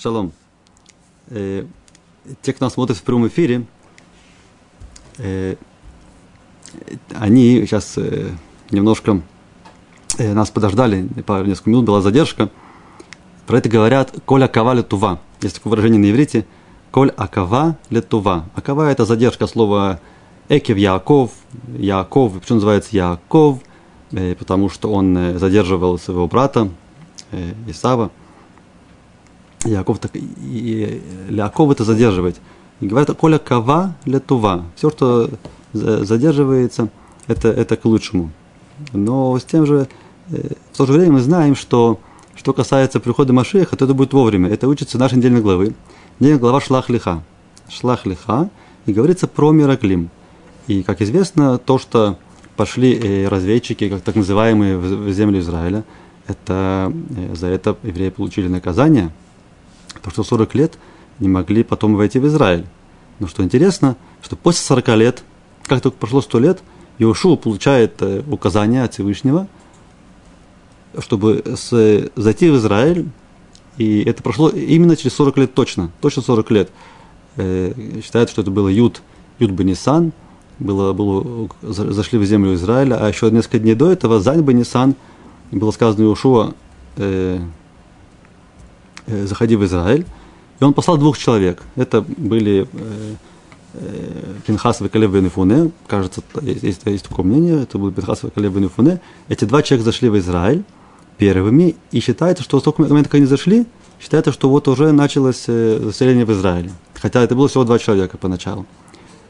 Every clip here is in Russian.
Шалом. Э, те, кто нас смотрит в прямом эфире, э, они сейчас э, немножко э, нас подождали, несколько минут была задержка. Про это говорят «Коль акава летува». Есть такое выражение на иврите «Коль акава летува». Акава – это задержка слова «экев Яаков». Яаков, почему называется Яаков? Э, потому что он э, задерживал своего брата э, Исава – Яков так, и Яков это задерживает. И говорят, коля кава летува. Все, что задерживается, это, это к лучшему. Но с тем же, э, в то же время мы знаем, что что касается прихода Машеха, то это будет вовремя. Это учится нашей недельной главы. Недельная глава Шлах Лиха. Шлах Лиха. И говорится про Мираклим. И, как известно, то, что пошли э, разведчики, как так называемые, в землю Израиля, это, э, за это евреи получили наказание – Потому что 40 лет не могли потом войти в Израиль. Но что интересно, что после 40 лет, как только прошло 100 лет, Иошуа получает э, указание от Всевышнего, чтобы с, зайти в Израиль, и это прошло именно через 40 лет точно, точно 40 лет. Э, считается, что это было Юд, Юд Бенисан, было, было, зашли в землю Израиля, а еще несколько дней до этого Зань Бенисан, было сказано Иошуа, Э, заходи в Израиль. И он послал двух человек. Это были э, э, Пинхас и Калеб Венефуне. Кажется, есть, есть, есть такое мнение. Это был Пинхас и Калеб Венефуне. Эти два человека зашли в Израиль первыми. И считается, что с того момента, как они зашли, считается, что вот уже началось заселение в Израиле. Хотя это было всего два человека поначалу.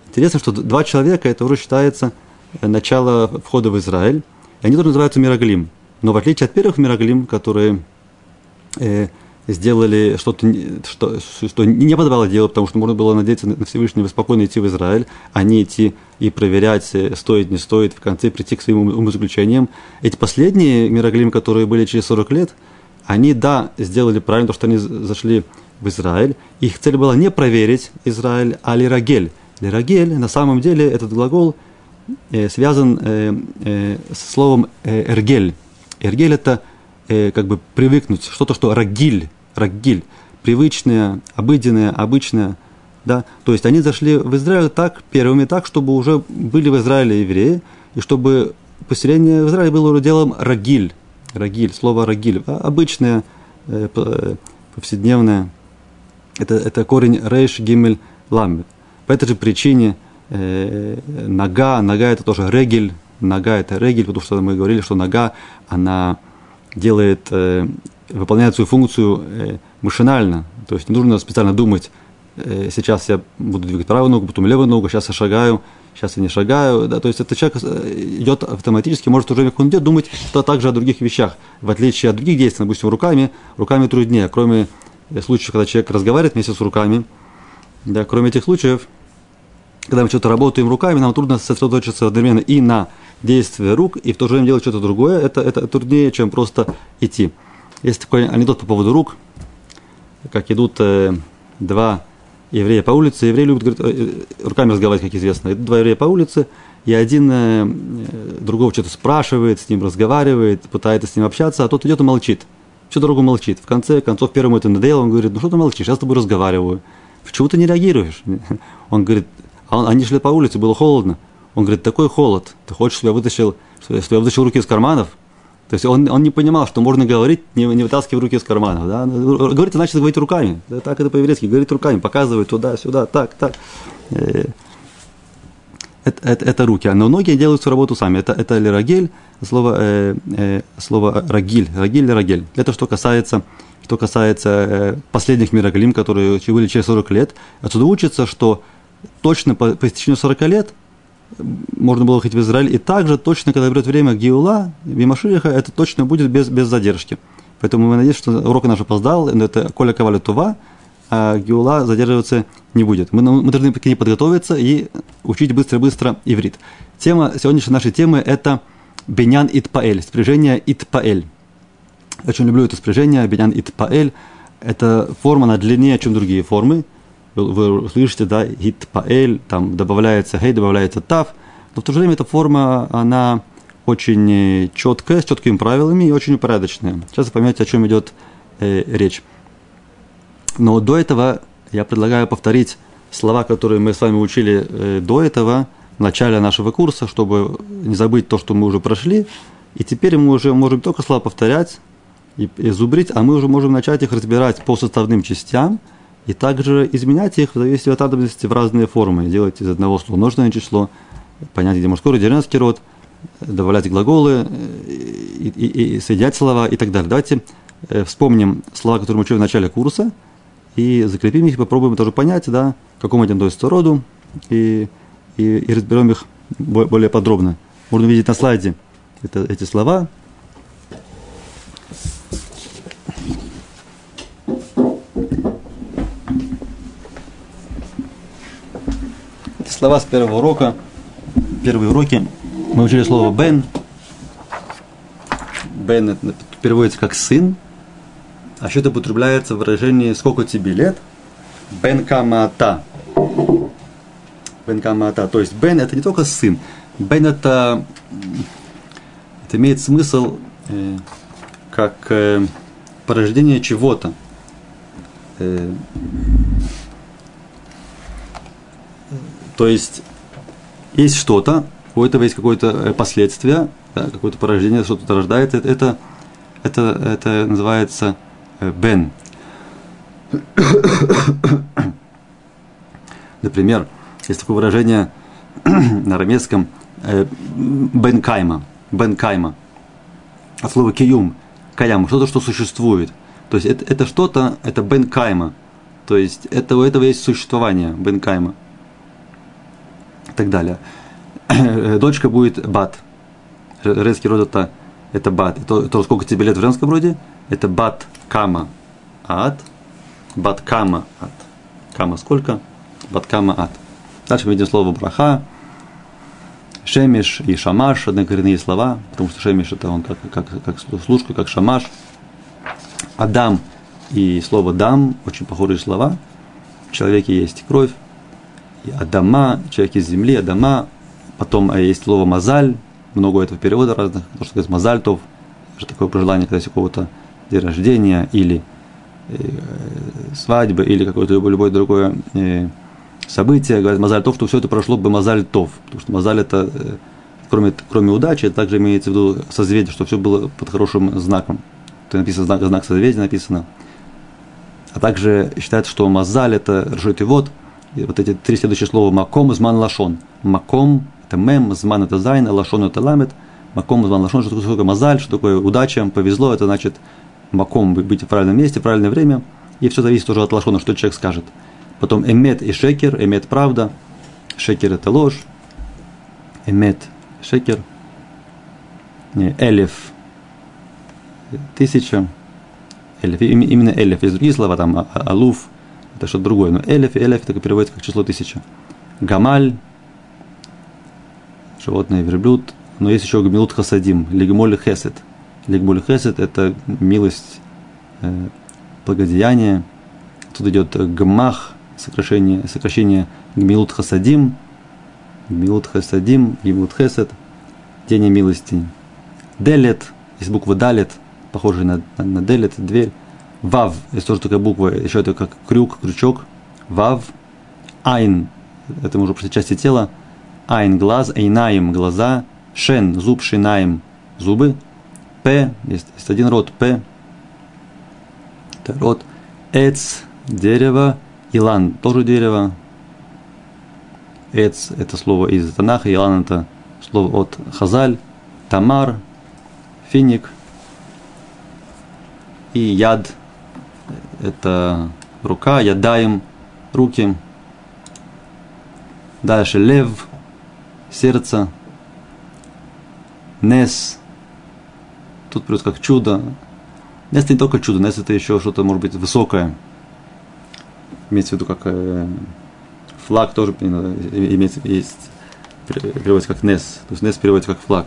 Интересно, что два человека, это уже считается начало входа в Израиль. И они тоже называются Мираглим. Но в отличие от первых Мираглим, которые э, сделали что-то, что, что не подавало дело, потому что можно было надеяться на Всевышнего спокойно идти в Израиль, а не идти и проверять, э, стоит, не стоит, в конце прийти к своим умозаключениям. Эти последние мироглим, которые были через 40 лет, они, да, сделали правильно, то, что они зашли в Израиль. Их цель была не проверить Израиль, а лирагель. Лирагель, на самом деле, этот глагол э, связан э, э, с словом э, эргель. Эргель – это э, как бы привыкнуть, что-то, что рагиль, рагиль, привычное, обыденное, обычное. Да? То есть они зашли в Израиль так, первыми так, чтобы уже были в Израиле евреи, и чтобы поселение в Израиле было делом рагиль. Рагиль, слово рагиль, а обычное, э, э, повседневное. Это, это корень рейш гимель ламбет. По этой же причине э, нога, нога это тоже регель, нога это регель, потому что мы говорили, что нога, она делает э, выполняет свою функцию э, машинально. То есть не нужно специально думать, э, сейчас я буду двигать правую ногу, потом левую ногу, сейчас я шагаю, сейчас я не шагаю. Да? То есть этот человек э, идет автоматически, может уже как он идет, думать то также о других вещах. В отличие от других действий, допустим, руками, руками труднее. Кроме случаев, когда человек разговаривает вместе с руками, да, кроме этих случаев, когда мы что-то работаем руками, нам трудно сосредоточиться одновременно и на действие рук, и в то же время делать что-то другое, это, это труднее, чем просто идти. Есть такой анекдот по поводу рук, как идут э, два еврея по улице. Евреи любят говорит, э, руками разговаривать, как известно. Идут два еврея по улице, и один э, другого что-то спрашивает, с ним разговаривает, пытается с ним общаться, а тот идет и молчит. Всю дорогу молчит. В конце концов, первому это надоело, он говорит, ну что ты молчишь, я с тобой разговариваю. Почему ты не реагируешь? Он говорит, а он, они шли по улице, было холодно. Он говорит, такой холод, ты хочешь, чтобы я вытащил, чтобы я вытащил руки из карманов? То есть он, он не понимал, что можно говорить, не, не вытаскивая руки из кармана. Да? Говорить значит говорить руками. Да, так это по-еврейски. Говорить руками, показывать туда, сюда, так, так. Э, это, это, это руки. Но многие делают всю работу сами. Это, это лирагель, слово, э, э, слово рагиль. Рагиль, лирагель. Это что касается, что касается э, последних мирагалим, которые были через 40 лет. Отсюда учится, что точно по, по истечению 40 лет можно было ходить в Израиль. И также точно, когда придет время Гиула, Бимашириха, это точно будет без, без задержки. Поэтому мы надеемся, что урок наш опоздал, но это Коля Коваля Тува, а Гиула задерживаться не будет. Мы, мы должны к ней подготовиться и учить быстро-быстро иврит. Тема сегодняшней нашей темы – это Бенян Итпаэль, спряжение Итпаэль. Очень люблю это спряжение, Бенян Итпаэль. Это форма, она длиннее, чем другие формы – вы слышите, да, гитпаэль, там добавляется хей, добавляется тав, но в то же время эта форма, она очень э, четкая, с четкими правилами и очень упорядоченная. Сейчас вы поймете, о чем идет э, речь. Но до этого я предлагаю повторить слова, которые мы с вами учили э, до этого, в начале нашего курса, чтобы не забыть то, что мы уже прошли. И теперь мы уже можем только слова повторять и, и зубрить, а мы уже можем начать их разбирать по составным частям и также изменять их в зависимости от надобности в разные формы. Делать из одного слова множественное число, понять, где мужской род, женский род, добавлять глаголы э, и, и, и соединять слова и так далее. Давайте э, вспомним слова, которые мы учили в начале курса, и закрепим их, попробуем тоже понять, да, к какому они относятся роду, и, и, и разберем их более подробно. Можно видеть на слайде это, эти слова. Слова с первого урока, первые уроки, мы учили слово «бен». «Бен» переводится как «сын», а это употребляется в выражении «сколько тебе лет?» «Бен камата». «Бен камата». То есть «бен» – это не только сын. «Бен» – это, это имеет смысл э, как э, порождение чего-то. Э, то есть есть что-то, у этого есть какое-то э, последствие, да, какое-то порождение, что-то рождается. Это, это, это называется Э, бен. Например, есть такое выражение на арамейском э, бен кайма, бен кайма, от слова киюм, каям, что-то, что существует. То есть это, это что-то, это бен кайма, то есть это, у этого есть существование, бен кайма так далее. Дочка будет бат. Резкий род это, это бат. То, то, сколько тебе лет в женском роде, это бат кама ад, бат кама ад. Кама сколько? Бат кама ад. Дальше мы видим слово браха, шемиш и шамаш, однокоренные слова, потому что шемиш это он как, как, как служка, как шамаш. Адам и слово дам, очень похожие слова. В человеке есть кровь, Адама, человек из земли, Адама. Потом э, есть слово мазаль, много этого перевода разных, то, что говорится мазальтов, что такое пожелание, когда есть у кого-то день рождения или э, свадьбы или какое-то любое, любое другое э, событие, говорят Мазаль Тов, то все это прошло бы Мазаль Тов, потому что Мазаль это, кроме, кроме удачи, это также имеется в виду созвездие, что все было под хорошим знаком. То написано знак, знак созвездия написано. А также считается, что Мазаль это Ржот и Вот, вот эти три следующие слова. Маком, Зман, Лашон. Маком – это Мем, Зман – это Зайн, а Лашон – это Ламет. Маком, Зман, Лашон – что такое Мазаль, что такое удача, повезло, это значит – маком быть в правильном месте, в правильное время, и все зависит уже от лошона, что человек скажет. Потом эмет и шекер, эмет правда, шекер это ложь, эмет шекер, элев тысяча, элев, именно элев, есть другие слова, там а, алуф, это что-то другое, но элев и элев это переводится как число тысяча. Гамаль, животное, верблюд, но есть еще гамилут хасадим, лигмоль хесед – Ликбуль хесед – это милость, э, благодеяние. Тут идет гмах, сокращение, сокращение גמילות חסדים, גמילות חסדים, גמילות חסד, день милости. דלת, есть буква דלת, похожая на, на, на דלת, дверь. וו, есть тоже такая буква, еще это как крюк, крючок. וו, עין, это мы уже просто части тела. עין, глаз, עיניים, глаза. שן, зуб, שיניים, зубы. פה, есть, есть один рот פה, это род Эц, дерево, Илан, тоже дерево. Эц – это слово из Танаха, Илан – это слово от Хазаль, Тамар, финик и яд – это рука, ядаем, руки. Дальше лев, сердце, нес, Тут плюс как чудо. Нес это не только чудо, Нес это еще что-то, может быть, высокое. Имеется в виду, как э, флаг тоже имеется, есть, переводится как Нес. То есть Нес переводится как флаг.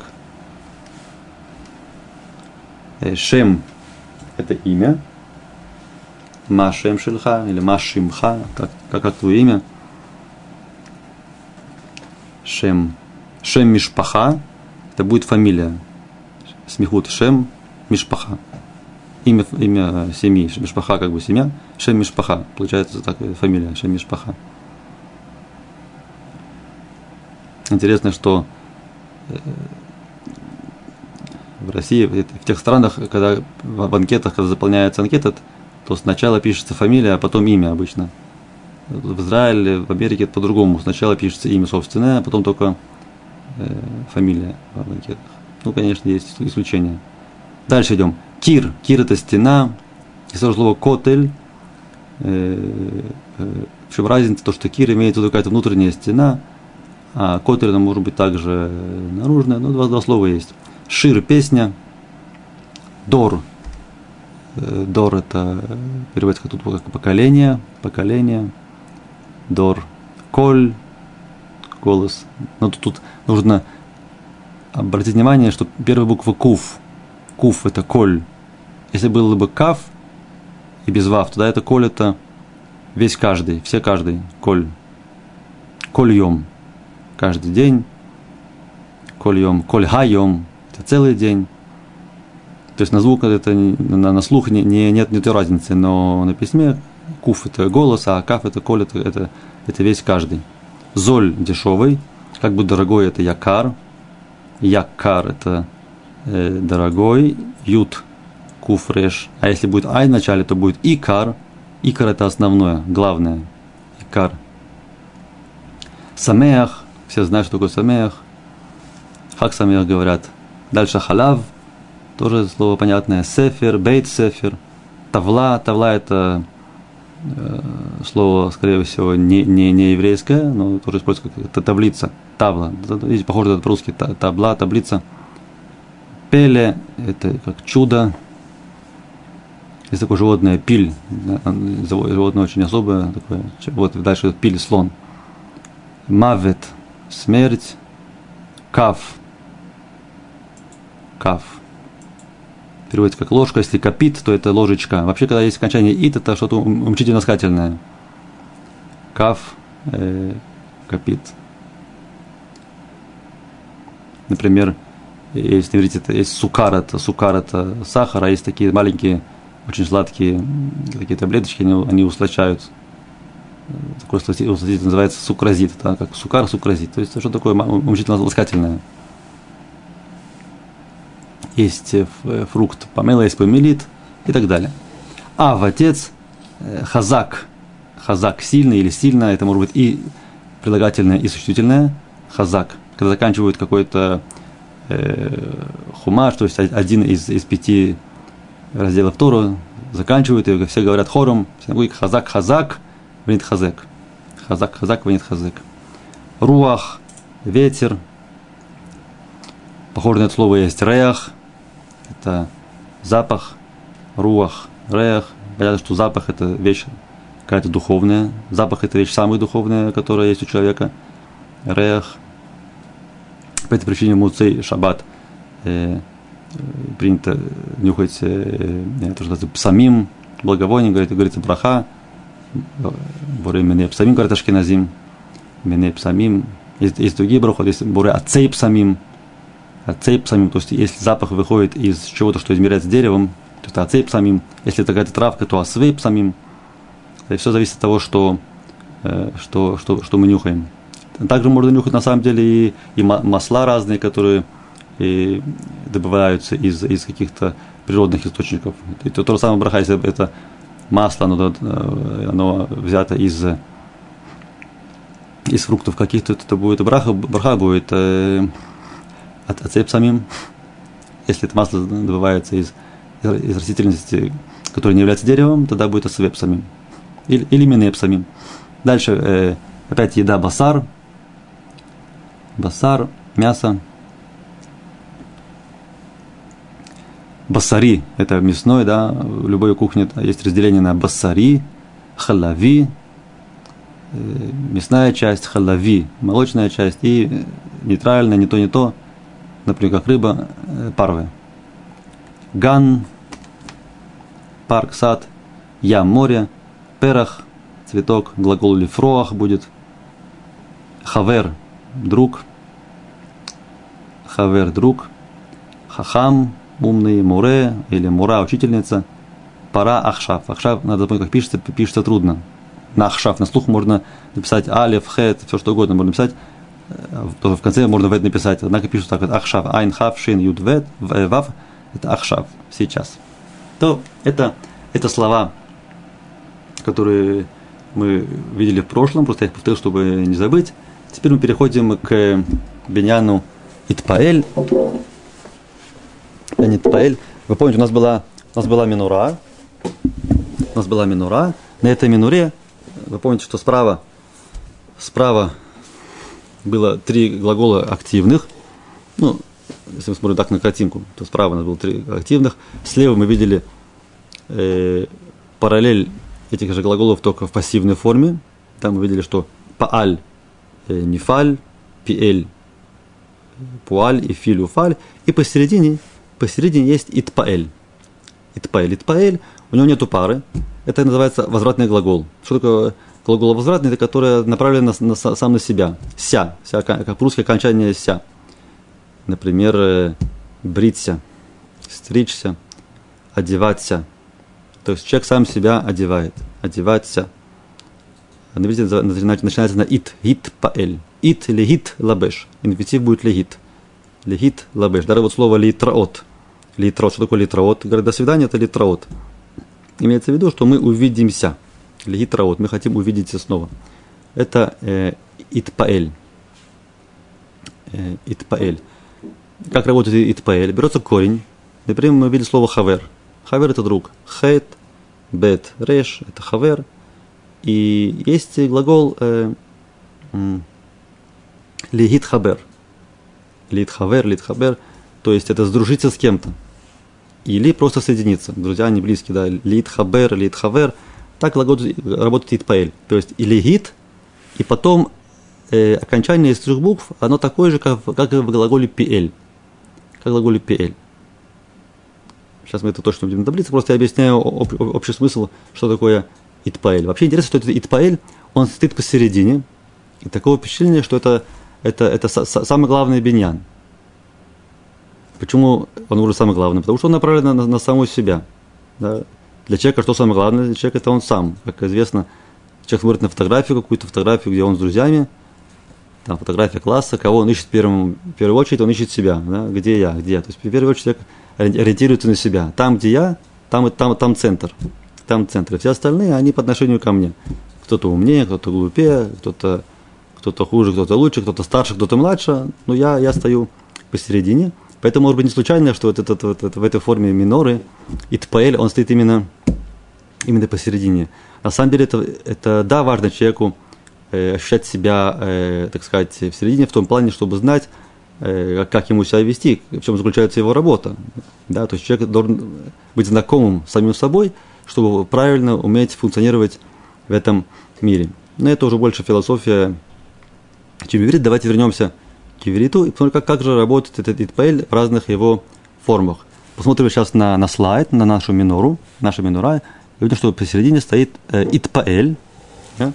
Э, Шем – это имя. Машем Шельха или Машимха, как, как, как твое имя. Шем. Шем Мишпаха – это будет фамилия. Смехут Шем Мишпаха. имя, имя семьи, Мишпаха как бы семья, Шем Мишпаха, получается так фамилия, Шем Мишпаха. Интересно, что э, в России, в тех странах, когда в анкетах, когда заполняется анкета, то сначала пишется фамилия, а потом имя обычно. В Израиле, в Америке это по-другому. Сначала пишется имя собственное, а потом только э, фамилия в анкетах. Ну, конечно, есть исключения. Дальше идем. Кир. Кир это стена. И сразу слово котель. Э, э, в чем разница? То, что кир имеет в виду какая-то внутренняя стена, а котель она может быть также наружная. Ну, два, два слова есть. Шир – песня. Дор. Э, Дор – это переводится как тут как поколение. Поколение. Дор. Коль. Голос. Но тут, тут нужно обратить внимание, что первая буква куф. Куф – это коль. Если было бы каф и без вав, тогда это коль – это весь каждый, все каждый, коль. Кольем. Каждый день. Кольем. Коль хайом это целый день. То есть на звук это на, на слух не, не, нет, нет разницы, но на письме куф это голос, а каф это коль, это, это, это весь каждый. Золь дешевый, как бы дорогой это якар, якар это э, дорогой, ют куфреш, а если будет ай в начале, то будет икар, икар это основное, главное, икар. Самеах, все знают, что такое самеах, хак самеах говорят – Дальше халав, тоже слово понятное. Сефер, бейт сефер. Тавла, тавла это э, слово, скорее всего, не, не, не еврейское, но тоже используется как таблица, табла. Видите, похоже это по-русски, табла, таблица. Пеле – это как чудо. Есть такое животное пиль, животное очень особое, такое, вот дальше пиль, слон. Мавет – смерть. Каф кав. Переводится как ложка, если капит, то это ложечка. Вообще, когда есть окончание ит, это что-то умчительно-скательное. Кав, э, капит. Например, есть, видите, это есть сукар, это сукар, это сахар, а есть такие маленькие, очень сладкие такие таблеточки, они, они услачают. Такой усластитель называется сукразит, да, как сукар, сукразит. То есть, что такое умчительно-ласкательное есть э, э, фрукт помела, есть помелит и так далее. А в отец э, хазак, хазак сильный или сильно, это может быть и прилагательное, и существительное, хазак, когда заканчивают какой-то э, хумаш, то есть один из, из пяти разделов Тору, заканчивают, и все говорят хором, хазак, хазак, винит хазек. Хазак, хазак, винит хазек. Руах, ветер, похоже на это слово есть реах, это запах, руах, реах. Понятно, что запах – это вещь какая-то духовная. Запах – это вещь самая духовная, которая есть у человека. Реах. По этой причине муцей шаббат э, принято нюхать э, то, что псамим, благовоние, говорит, говорится браха, буре мене псамим, говорит ашкеназим, мене псамим. Есть, есть другие брахот, есть буре ацей псамим, ацейп самим, то есть если запах выходит из чего-то, что измеряется деревом, то это ацейп самим. Если это какая-то травка, то асвейп самим. И все зависит от того, что, э, что, что, что мы нюхаем. Также можно нюхать на самом деле и, и масла разные, которые и добываются из, из каких-то природных источников. И то, же самое браха, если это масло, оно, э, оно взято из, из фруктов каких-то, то это будет браха, браха будет э, от ацеп самим, если это масло добывается из, из растительности, которая не является деревом, тогда будет асвеп самим. Или, или минеп самим. Дальше э, опять еда басар. Басар, мясо. Басари – это мясной, да, в любой кухне есть разделение на басари, халави, э, мясная часть, халави, молочная часть и нейтральная, не то, не то – например, как рыба, э, парвы. Ган, парк, сад, ям, море, перах, цветок, глагол лифроах будет. Хавер, друг. Хавер, друг. Хахам, умный, муре или мура, учительница. Пора ахшав. Ахшав, надо запомнить, как пишется, пишется трудно. На ахшав, на слух можно написать алиф, хет, все что угодно можно написать. Э, в конце можно вет написать. Однако пишут так вот ахшав, айн хав, шин, юд, вет, э, вав. Это ахшав сейчас. То это, это слова, которые мы видели в прошлом, просто я их повторил, чтобы не забыть. Теперь мы переходим к Беняну Итпаэль. Итпаэль. Вы помните, у нас была, у нас была минура. У нас была минура. На этой минуре, вы помните, что справа, справа было три глагола активных. Ну, если мы смотрим так на картинку, то справа у нас было три активных. Слева мы видели э, параллель этих же глаголов только в пассивной форме. Там мы видели, что пааль э, нефаль, пиэль пуаль и филь уфаль. И посередине, посередине есть итпаэль. Итпаэль. Итпаэль, у него нету пары. Это называется возвратный глагол. Что такое глагол возвратный? Это который направлен на, на, сам на себя. Ся. ся как по-русски окончание ся. Например, э, бриться, стричься, одеваться. То есть человек сам себя одевает. Одеваться. На начинается на ит. Ит паэль. Ит легит лабеш. Инфинитив будет легит. Легит лабеш. Даже вот слово литраот. Литраот. Что такое литраот? Говорят, до свидания, это литраот. Имеется в виду, что мы увидимся. Легитраот. Мы хотим увидеться снова. Это э, итпаэль. Э, итпаэль. Как работает итпаэль? Берется корень. Например, мы видели слово хавер. Хавер это друг. Хейт, бет, реш это хавер. И есть глагол э, להתחבר. להתחבר, להתחבר. То есть это сдружиться с кем-то. Или просто соединиться. Друзья, они близкие, да. להתחבר, להתחבר. Так работает, התפעל. То есть להת, и потом э, окончание из трех букв, оно такое же, как, как в глаголе פיעל. Как в глаголе פיעל. Сейчас мы это точно будем таблице, просто я объясняю об, об, общий смысл, что такое התפעל. Вообще интересно, что это התפעל, он стоит посередине, и такое впечатление, что это это, это самый главный биньян. Почему он уже самый главный? Потому что он направлен на, на, на самого себя. Да? Для человека что самое главное? Для человека это он сам. Как известно, человек смотрит на фотографию, какую-то фотографию, где он с друзьями, там фотография класса, кого он ищет в, первом, в первую очередь, он ищет себя. Да? Где я, где я. То есть в первую очередь человек ориентируется на себя. Там, где я, там, там, там центр. Там центр. Все остальные, они по отношению ко мне. Кто-то умнее, кто-то глупее, кто-то кто-то хуже, кто-то лучше, кто-то старше, кто-то младше, но я, я стою посередине. Поэтому, может быть, не случайно, что вот этот, вот, это, в этой форме миноры, итпаэль, он стоит именно, именно посередине. На самом деле, это, это да, важно человеку э, ощущать себя, э, так сказать, в середине, в том плане, чтобы знать, э, как ему себя вести, в чем заключается его работа. Да, то есть человек должен быть знакомым с самим собой, чтобы правильно уметь функционировать в этом мире. Но это уже больше философия чем иврит, давайте вернемся к ивриту и посмотрим, как, как же работает этот итпаэль в разных его формах. Посмотрим сейчас на, на слайд, на нашу минору, наша минора, и видим, что посередине стоит э, итпаэль. Да?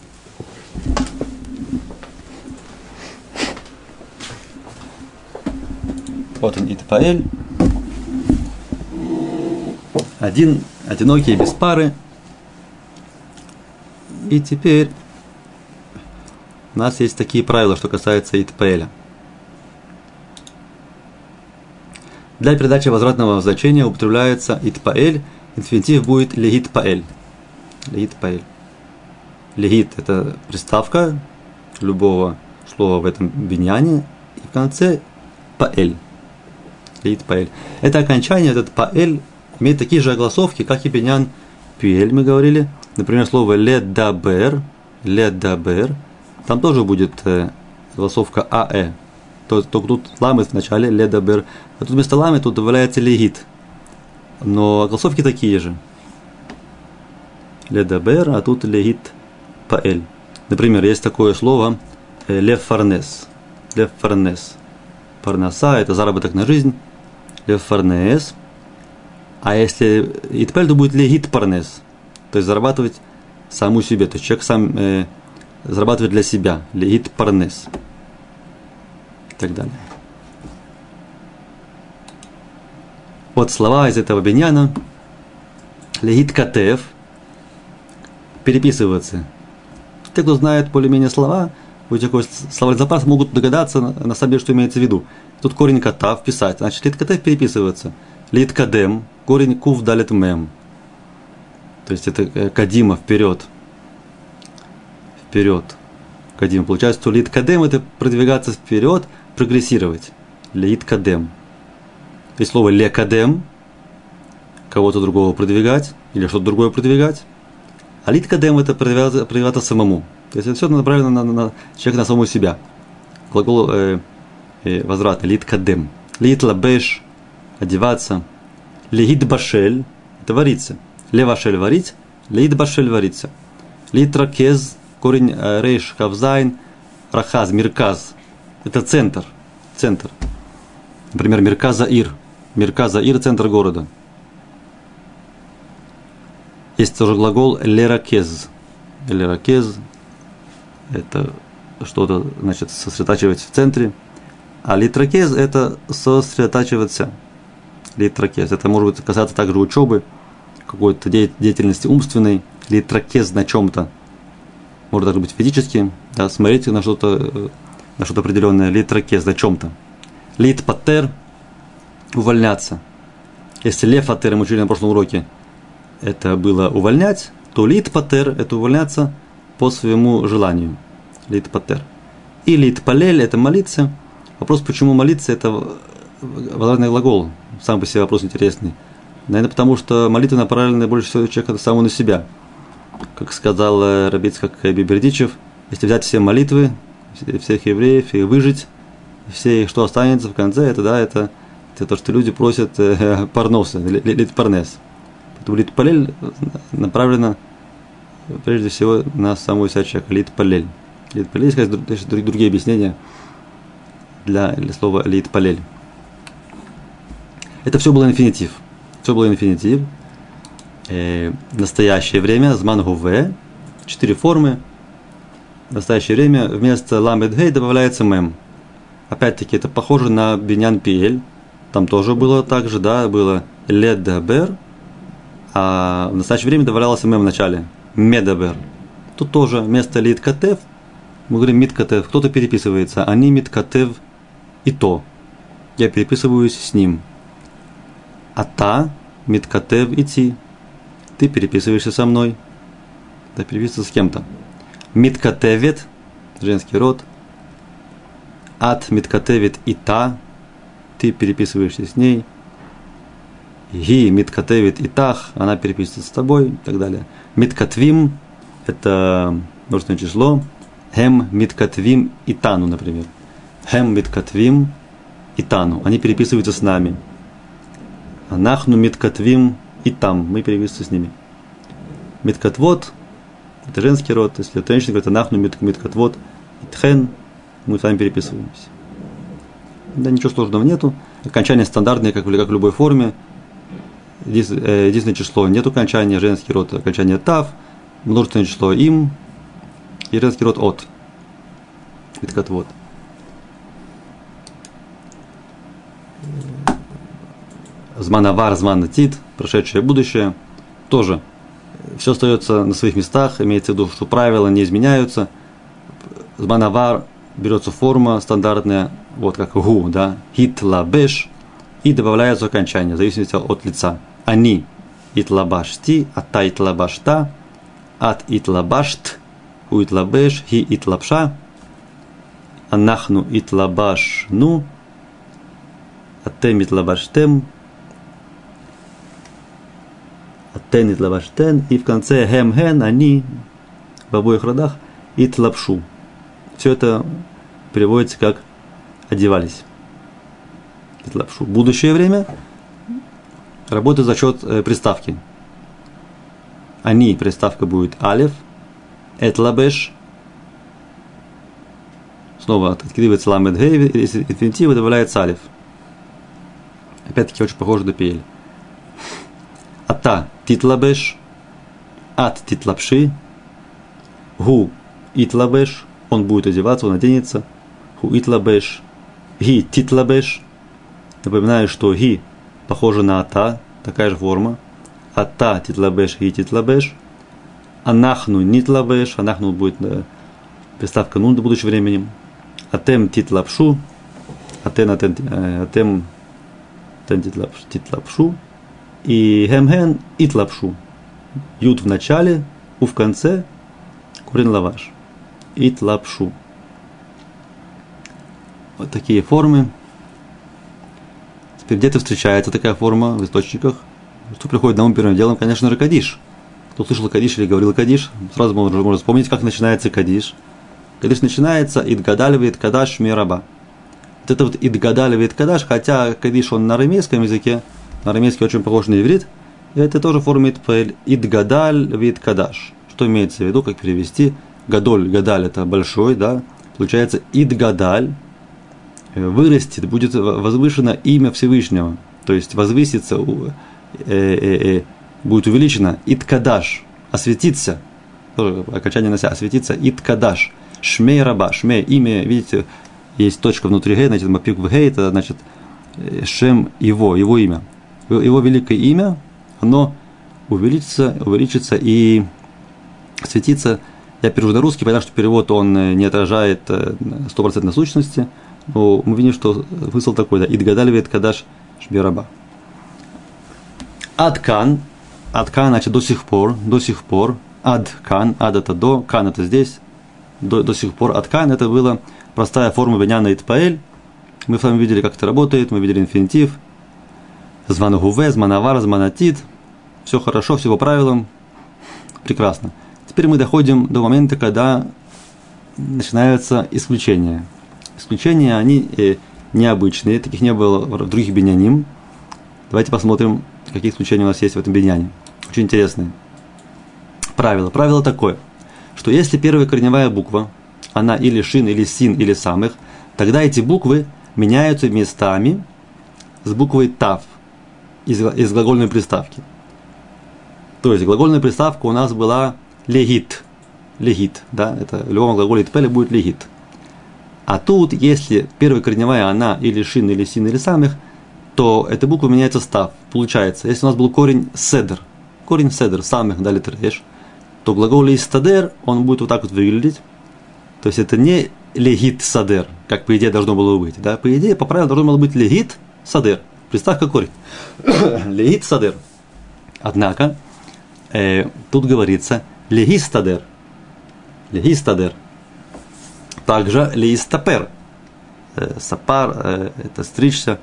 Вот он, итпаэль. Один, одинокий, без пары. И теперь у нас есть такие правила, что касается итпэля. Для передачи возвратного значения употребляется итпаэль, инфинитив будет легит паэль. Легит это приставка любого слова в этом биньяне, и в конце паэль. Легит паэль. Это окончание, этот паэль, имеет такие же огласовки, как и биньян пиэль, мы говорили. Например, слово ледабер, ледабер – там тоже будет э, голосовка АЭ. То, только тут ламы в начале, ледабер. А тут вместо ламы тут добавляется легит. Но голосовки такие же. Ледабер, а тут легит паэль. Например, есть такое слово э, лефарнес. Лефарнес. Парнаса – это заработок на жизнь. Лефарнес. А если итпель, то будет легит парнес. То есть зарабатывать саму себе. То есть человек сам э, зарабатывать для себя, леит парнес и так далее. Вот слова из этого биньяна. Легит катев. Переписываться. Те, кто знает более-менее слова, у такой словарный запас, могут догадаться на самом деле, что имеется в виду. Тут корень кота вписать. Значит, лит катев переписывается. Лит кадем, корень кув далит мем. То есть это э, кадима вперед. Вперед. Кадима. Получается, что лит кадем это продвигаться вперед, прогрессировать. להתקדם. Есть слово לקדם, кого-то другого продвигать или что-то другое продвигать. А להתקדם это продвигаться, самому. То есть это все направлено на, на, на человека, на самого себя. Глагол э, э, возврата. להתקדם. להתלבש – одеваться. להתבשל – это вариться. לבשל – варить. להתבשל – вариться. להתרכז – корень э, рейш, каф, зайн, рахаз, мирказ. Это центр. Центр. Например, Мерказа Ир – Мерказа Ир – центр города. Есть тоже глагол леракез. Леракез – это что-то, значит, сосредотачивать в центре. А литракез – это сосредотачиваться. Литракез – это может быть касаться также учебы, какой-то деятельности умственной. Литракез на чем-то. Может даже быть физически. Да, смотрите на что-то на что-то определенное. Литракез на чем-то. Лит патер – увольняться. Если лев атер мы учили на прошлом уроке, это было увольнять, то лит патер – это увольняться по своему желанию. Лит патер. И лит палель – это молиться. Вопрос, почему молиться – это возвратный глагол. Сам по себе вопрос интересный. Наверное, потому что молитва направлена больше всего человека самого на себя. Как сказал э, Рабицкак Бибердичев, если взять все молитвы, всех евреев и выжить, все что останется в конце, это да, это это то, что люди просят э, парноса, лит парнес. Поэтому лит палель направлено прежде всего на самого себя человека, лит палель. Лит палель, есть другие объяснения для, для слова лит палель. Это все было инфинитив. Все было инфинитив. Э, настоящее время, зман гуве, четыре формы. В настоящее время вместо ламед гей добавляется мем. Опять-таки, это похоже на биньян пиэль, там тоже было так же, да, было ледабер, а в настоящее время добавлялось мем в начале. Медабер. Тут тоже вместо литкатев, мы говорим миткатев, кто-то переписывается, они миткатев и то. Я переписываюсь с ним. А та миткатев идти. Ты переписываешься со мной. Да, переписываться с кем-то. Миткатевит, женский род. От миткатевит и та, ты переписываешься с ней, ги миткатевит итах, она переписывается с тобой и так далее. Миткатвим – это множественное число. Хем миткатвим итану, например. Хем миткатвим итану. Они переписываются с нами. Нахну миткатвим и там. Мы переписываемся с ними. Миткатвот – это женский род. Если это женщина, говорит, нахну миткатвот итхен, мы с вами переписываемся. Да ничего сложного нету. Окончание стандартное, как в, как в любой форме. Э, единственное число нет окончания, женский род окончание тав, множественное число им и женский род от. Это вот. Зманавар, зманатит, прошедшее будущее. Тоже все остается на своих местах, имеется в виду, что правила не изменяются. Зманавар берется форма стандартная, вот как гу, да, хитлабеш, и добавляется окончание, в зависимости от лица. Они итлабашти, ата итлабашта, от итлабашт, у итлабеш, хи итлабша, анахну итлабашну, атем итлабаштем, атен итлабаштен, и в конце хем хен, они в обоих родах итлапшу. Все это переводится как одевались. Лапшу. Будущее время работает за счет э, приставки. Они, приставка будет алев, этлабеш, снова откидывается ламед гей, из инфинитива добавляется алев. Опять-таки очень похоже на пиель. Ата титлабеш, ат титлапши, гу итлабеш, он будет одеваться, он оденется – ху итлабеш, ги титлабеш. Напоминаю, что ги похоже на ата, такая же форма. Ата титлабеш и титлабеш. Анахну нитлабеш. Анахну будет да, приставка нун до будущего времени. Атем титлапшу. Атен, атен, э, атем, атен титлапшу. И хемхен итлапшу. Ют в начале, у в конце, корень лаваш. Итлапшу. Вот такие формы. Теперь где-то встречается такая форма в источниках. Что приходит на ум первым делом, конечно же, Кадиш. Кто слышал Кадиш или говорил Кадиш, сразу можно, можно вспомнить, как начинается Кадиш. Кадиш начинается Идгадаль Кадаш Мираба. Вот это вот Идгадаль Кадаш, хотя Кадиш он на арамейском языке, арамейский очень похож на иврит, это тоже форма Идпэль. Идгадаль Кадаш. Что имеется в виду, как перевести? Гадоль, Гадаль это большой, да, получается Идгадаль, вырастет, будет возвышено имя Всевышнего, то есть возвысится, э, э, э, будет увеличено Иткадаш, осветится, окончание нося, осветится Иткадаш, Шмей Раба, Шмей, имя, видите, есть точка внутри Гей, значит, Мапик в Гей, это значит Шем его, его имя. Его великое имя, оно увеличится, увеличится и светится. Я перевожу на русский, потому что перевод он не отражает стопроцентной сущности, но мы видим, что смысл такой, да, Идгадаль вет кадаш шбираба. Адкан, адкан, значит, до сих пор, до сих пор, адкан, ад это до, кан это здесь, до, до сих пор, адкан это была простая форма беняна итпаэль, мы с вами видели, как это работает, мы видели инфинитив, званагуве, зманавар, зманатит, все хорошо, все по правилам, прекрасно. Теперь мы доходим до момента, когда начинаются исключения – Исключения, они э, необычные, таких не было в других биняним. Давайте посмотрим, какие исключения у нас есть в этом биньяне. Очень интересные. Правило. Правило такое, что если первая корневая буква, она или шин, или син, или самых, тогда эти буквы меняются местами с буквой тав из, из глагольной приставки. То есть глагольная приставка у нас была легит. Легит, да, это в любом глаголе тпеле будет легит. А тут, если первая корневая она или шин, или син, или самых, то эта буква меняется став. Получается, если у нас был корень седер, корень седер, самых дали треш, то глагол истадер, он будет вот так вот выглядеть. То есть это не легит садер, как по идее должно было быть. Да? По идее, по правилам должно было быть легит садер. Приставка корень. легит садер. Однако, э, тут говорится легистадер. Легистадер – также листапер. Э, сапар э, – это стричься.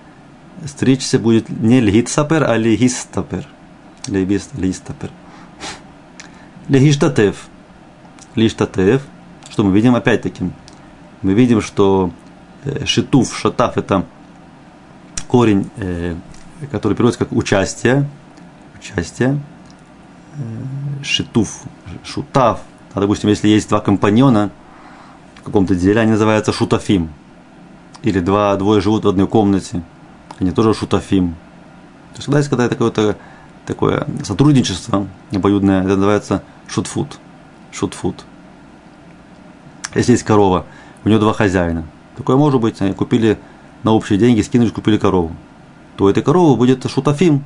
Стричься будет не лихитсапер, а лихистапер. Лихистапер. Лихиштатев. Лиштатев. Что мы видим опять-таки? Мы видим, что э, шитуф, шатав – это корень, который переводится как участие. Участие. Шитуф, шутав. А, допустим, если есть два компаньона – в каком-то деле, они называются шутафим. Или два, двое живут в одной комнате, они тоже шутафим. То есть, когда есть когда такое, такое сотрудничество обоюдное, это называется шутфут. Шутфут. Если есть корова, у нее два хозяина. Такое может быть, они купили на общие деньги, скинули, купили корову. То этой коровы будет шутафим.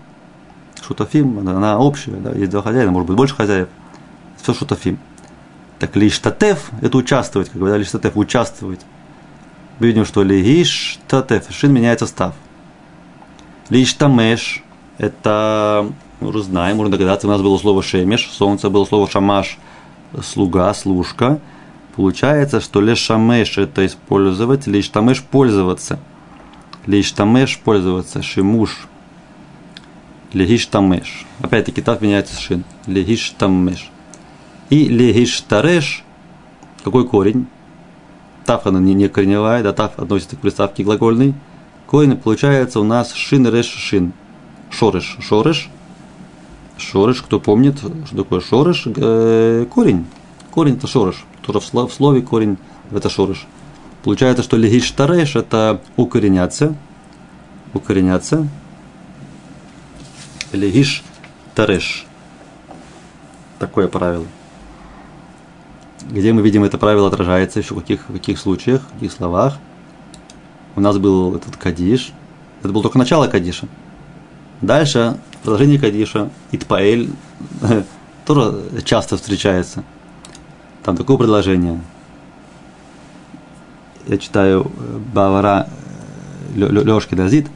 Шутафим, она общая, да, есть два хозяина, может быть больше хозяев. Все шутафим. Так лиштатеф – это участвовать, как говорят, лиштатеф – участвовать. Мы видим, что лиштатеф – шин меняется став. Лиштамеш – это, мы уже знаем, можно догадаться, у нас было слово шемеш, солнце, было слово шамаш, слуга, служка. Получается, что лешамеш – это использовать, лиштамеш – пользоваться. Лиштамеш – пользоваться, шимуш – легиштамеш. Опять-таки, тав меняется шин. Легиштамеш. И легиштареш, какой корень? Тав она не, не корневая, да, тав относится к приставке глагольной. Корень получается у нас шин реш шин. Шореш, шореш. Шореш, кто помнит, что такое шореш? Э, корень. Корень это шореш. Тоже в слове корень это шореш. Получается, что легиштареш это укореняться. Укореняться. Легиш тареш. Такое правило где мы видим это правило отражается еще в каких, в каких случаях, в каких словах. У нас был этот Кадиш. Это было только начало Кадиша. Дальше продолжение Кадиша, Итпаэль, тоже часто встречается. Там такое предложение. Я читаю э, Бавара э, Лешки Дазит.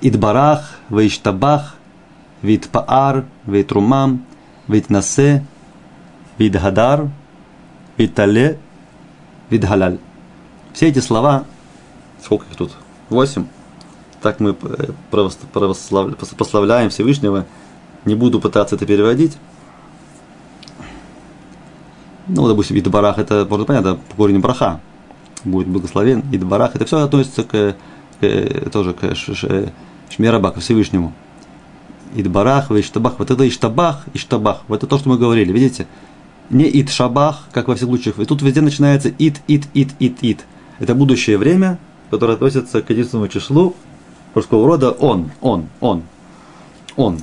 Идбарах, Вейштабах, Витпаар, Вейтрумам, Витнасе, Видгадар, Витале, Видгалаль. Все эти слова, сколько их тут? Восемь. Так мы э, прославляем Всевышнего. Не буду пытаться это переводить. Ну, допустим, Идбарах, это, можно понятно, по корню браха. Будет благословен. Идбарах, это все относится к, к тоже к Шмераба, к Всевышнему. Идбарах, Иштабах. Вот это Иштабах, Иштабах. Вот это то, что мы говорили. Видите? Не Итшабах, как во всех случаях. И тут везде начинается Ит, Ит, Ит, Ит, Ит. Это будущее время, которое относится к единственному числу мужского рода. Он, он, он, он.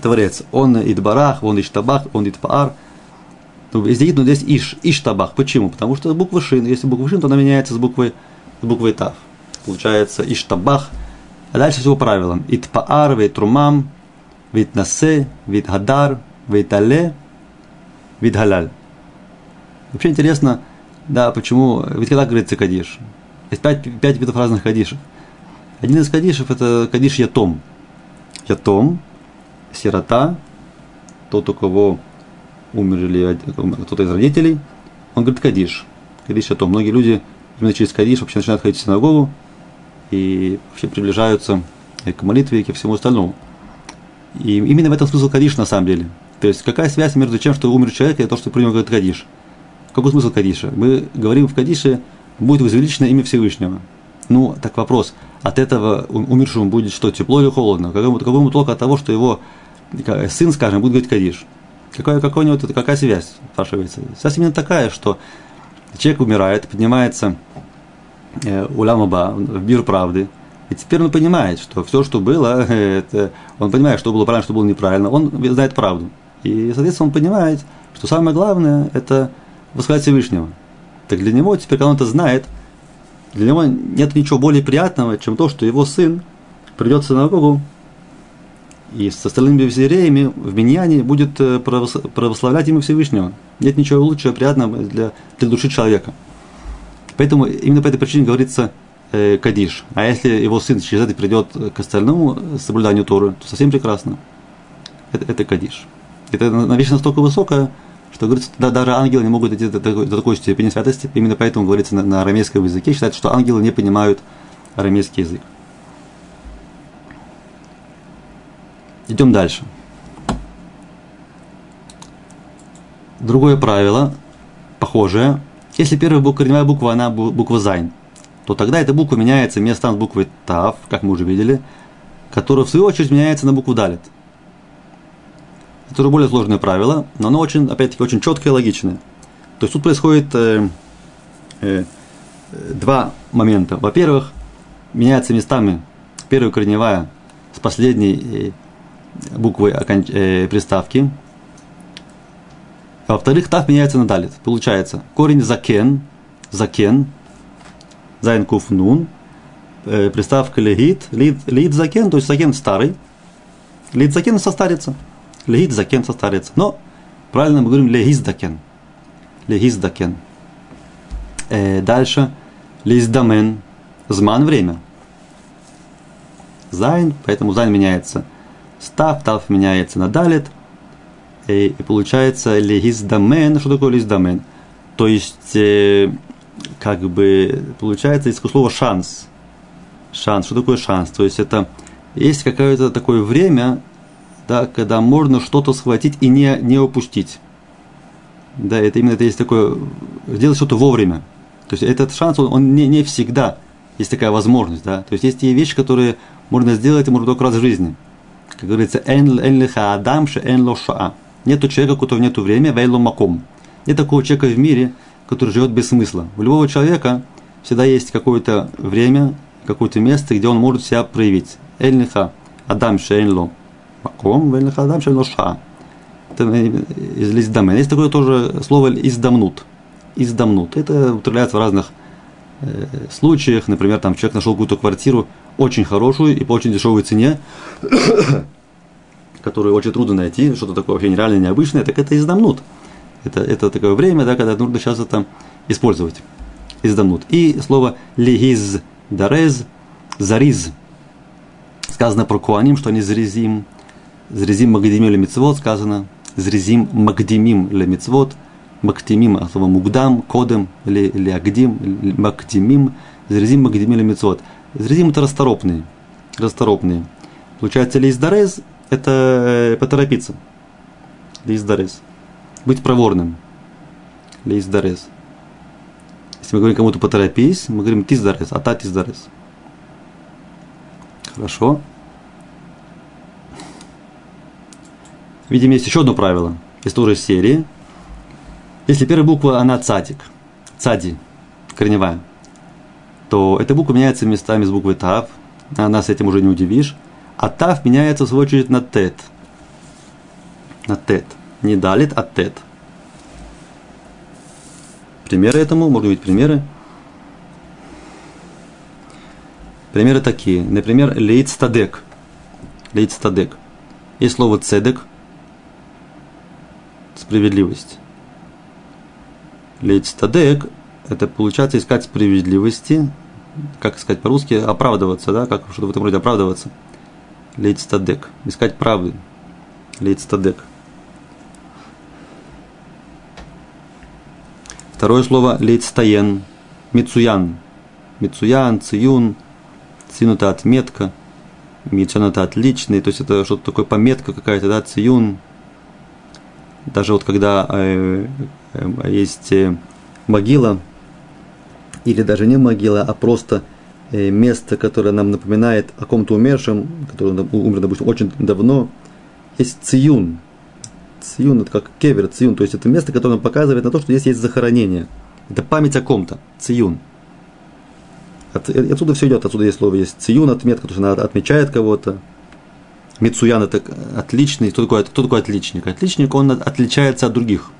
Творец. Он Идбарах, он Иштабах, он Итпаар – здесь ид, но здесь иш, иштабах. Почему? Потому что буква шин. Если буква шин, то она меняется с буквой, с буквой тав. Получается иштабах. А дальше всего правилам. Итпаар, вейтрумам, витнасе, витгадар, вейтале, витгаляль. Вообще интересно, да, почему, ведь когда говорится кадиш? Есть пять, пять видов разных кадишев. Один из кадишев это кадиш ятом. Ятом, сирота, тот, у кого умерли кто-то из родителей, он говорит Кадиш. Кадиш это то. Многие люди именно через Кадиш вообще начинают ходить в синагогу и вообще приближаются к молитве и ко всему остальному. И именно в этом смысл Кадиш на самом деле. То есть какая связь между тем, что умер человек, и то, что нем говорит Кадиш? Какой смысл Кадиша? Мы говорим в Кадише, будет возвеличено имя Всевышнего. Ну, так вопрос, от этого умершему будет что, тепло или холодно? Какому, какому только от того, что его сын, скажем, будет говорить Кадиш. Какая, какой у него, какая связь спрашивается? Связь именно такая, что человек умирает, поднимается э, уляма в мир правды, и теперь он понимает, что все, что было, это, он понимает, что было правильно, что было неправильно, он знает правду. И, соответственно, он понимает, что самое главное – это восхвалять Всевышнего. Так для него теперь, когда он это знает, для него нет ничего более приятного, чем то, что его сын придется на Богу и с остальными бевзереями в Миньяне будет э, православлять имя Всевышнего. Нет ничего лучшего, приятного для, для души человека. Поэтому именно по этой причине говорится э, Кадиш. А если его сын через это придет к остальному соблюданию Торы, то совсем прекрасно. Это, это Кадиш. Это на вещь настолько высокая, что говорится, да, даже ангелы не могут идти до такой, до такой степени святости. Именно поэтому говорится на, на арамейском языке. Считается, что ангелы не понимают арамейский язык. Идем дальше. Другое правило, похожее. Если первая буква, корневая буква, она буква Зайн, то тогда эта буква меняется местом с буквой Тав, как мы уже видели, которая в свою очередь меняется на букву Далит. Это уже более сложное правило, но оно очень, опять-таки, очень четкое и логичное. То есть тут происходит э, э, два момента. Во-первых, меняется местами первая корневая с последней э, буквы э, приставки. Во-вторых, тав меняется на далит. Получается, корень זקן, זקן, зайн куф нун, э, приставка להת, לד, להזדקן, то есть זקן старый. להזדקן состарится. להתזקן состарится. Но правильно мы говорим להזדקן. להזדקן. Э, дальше. להזדמן. זמן время. Зайн, поэтому зайн меняется став, тав меняется на далит, и, и получается легиздамен. Что такое легиздамен? То есть, э, как бы, получается из слова шанс. Шанс. Что такое шанс? То есть, это есть какое-то такое время, да, когда можно что-то схватить и не, не упустить. Да, это именно это есть такое, сделать что-то вовремя. То есть этот шанс, он, он не, не всегда есть такая возможность, да. То есть есть те вещи, которые можно сделать и можно только раз в жизни как говорится, эн лиха адам ше эн ло. Нету человека, у которого нету времени, вейло маком. Нет такого человека в мире, который живет без смысла. У любого человека всегда есть какое-то время, какое-то место, где он может себя проявить. Эн лиха адам ше эн ло маком, эн лиха адам ше эн ло шаа. Это из лиздамена. Есть такое тоже слово издамнут. Издамнут. Это употребляется в разных э, случаях, например, там человек нашел какую-то квартиру очень хорошую и по очень дешевой цене, которую очень трудно найти, что-то такое вообще нереально необычное, так это издамнут. Это, это такое время, да, когда нужно сейчас это использовать. Издамнут. И слово лигиз дарез, зариз. Сказано про куаним, что они зрезим. Зрезим магдимим ле мицвод, сказано. Зрезим магдимим ле мицвод. Мактимим, а слово мугдам, кодем, или, или агдим, мактимим, зрезим магдимим ле мицвод. Зрезим это расторопные. Расторопные. Получается, лейздарез – это э, поторопиться. Лейздарез. Быть проворным. Лейздарез. Если мы говорим кому-то поторопись, мы говорим тиздарес, а та тиздарес. Хорошо. Видим, есть еще одно правило из той же серии. Если первая буква, она цадик, цади, корневая, то эта буква меняется местами с буквой тав. А нас этим уже не удивишь. А тав меняется, в свою очередь, на тет. На тет. Не далит, а тет. Примеры этому, можно видеть примеры. Примеры такие. Например, лейт стадек. Лейт стадек. Есть слово цедек. Справедливость. Лейт стадек – это получается искать справедливости, как сказать по-русски, оправдываться, да, как что-то в этом роде оправдываться. Лейт стадек. Искать правды. Лейт стадек. Второе слово лейцтаен, мицуян. Мицуян, циюн, циюн это отметка, мицуян это отличный, то есть это что-то такое пометка какая-то, да, циюн. Даже вот когда э, есть э, могила, или даже не могила, а просто э, место, которое нам напоминает о ком-то умершем, который умер, допустим, очень давно, есть циюн, Циюн это как кевер, циюн, то есть это место, которое показывает на то, что здесь есть захоронение. Это память о ком-то, циюн. От, отсюда все идет, отсюда есть слово, есть циюн, отметка, то есть она отмечает кого-то. Мицуян это отличный. Кто такой, кто такой отличник? Отличник, он отличается от других.